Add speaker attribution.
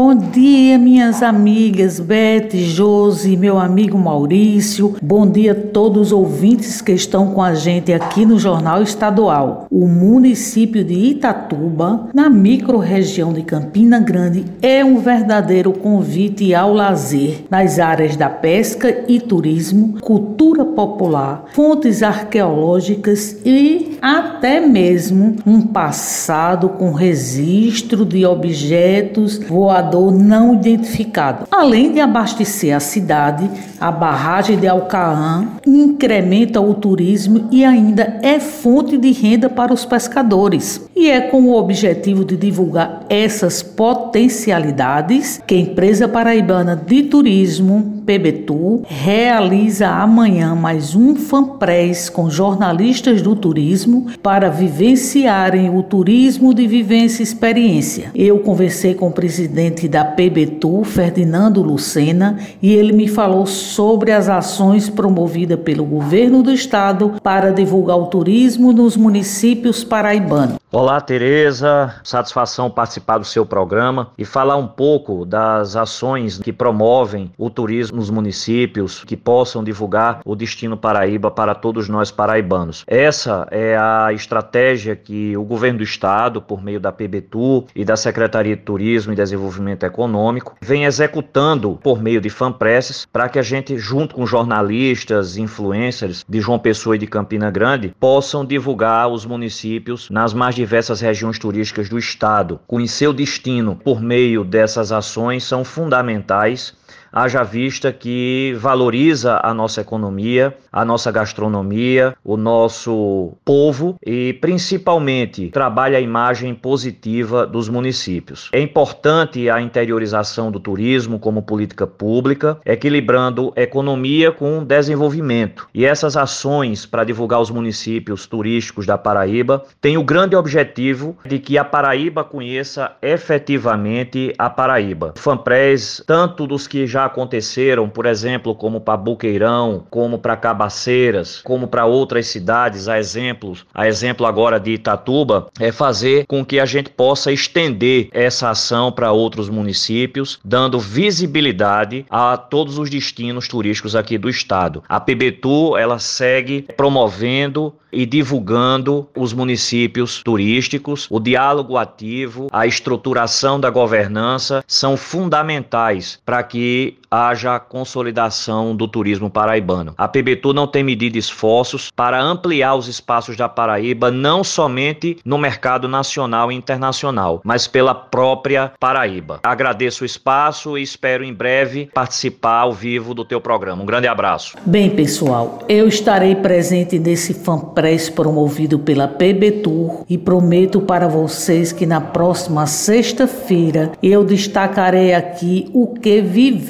Speaker 1: Bom dia, minhas amigas Beth, Josi, meu amigo Maurício. Bom dia a todos os ouvintes que estão com a gente aqui no Jornal Estadual. O município de Itatuba, na microrregião de Campina Grande, é um verdadeiro convite ao lazer nas áreas da pesca e turismo, cultura popular, fontes arqueológicas e até mesmo um passado com registro de objetos voadores não identificado. Além de abastecer a cidade, a barragem de Alcaã incrementa o turismo e ainda é fonte de renda para os pescadores. E é com o objetivo de divulgar essas potencialidades que a empresa paraibana de turismo PBTU realiza amanhã mais um fanpress com jornalistas do turismo para vivenciarem o turismo de vivência e experiência. Eu conversei com o presidente da PBTU, Ferdinando Lucena, e ele me falou sobre as ações promovidas pelo governo do estado para divulgar o turismo nos municípios paraibanos.
Speaker 2: Olá, Tereza. Satisfação participar do seu programa e falar um pouco das ações que promovem o turismo nos municípios, que possam divulgar o destino Paraíba para todos nós paraibanos. Essa é a estratégia que o governo do estado, por meio da PBTU e da Secretaria de Turismo e Desenvolvimento Econômico, vem executando por meio de fanpresses para que a gente, junto com jornalistas, influencers de João Pessoa e de Campina Grande, possam divulgar os municípios nas mais diversas regiões turísticas do estado. Conhecer o destino por meio dessas ações são fundamentais haja vista que valoriza a nossa economia, a nossa gastronomia, o nosso povo e principalmente trabalha a imagem positiva dos municípios. É importante a interiorização do turismo como política pública, equilibrando economia com desenvolvimento. E essas ações para divulgar os municípios turísticos da Paraíba têm o grande objetivo de que a Paraíba conheça efetivamente a Paraíba. Fanprés, tanto dos que já aconteceram, por exemplo, como para Buqueirão, como para Cabaceiras, como para outras cidades, a exemplos, a exemplo agora de Itatuba, é fazer com que a gente possa estender essa ação para outros municípios, dando visibilidade a todos os destinos turísticos aqui do estado. A PBTU, ela segue promovendo e divulgando os municípios turísticos. O diálogo ativo, a estruturação da governança são fundamentais para que haja consolidação do turismo paraibano. A PBTU não tem medido esforços para ampliar os espaços da Paraíba, não somente no mercado nacional e internacional, mas pela própria Paraíba. Agradeço o espaço e espero em breve participar ao vivo do teu programa. Um grande abraço.
Speaker 1: Bem, pessoal, eu estarei presente nesse fanpress promovido pela PBTUR e prometo para vocês que na próxima sexta-feira eu destacarei aqui o que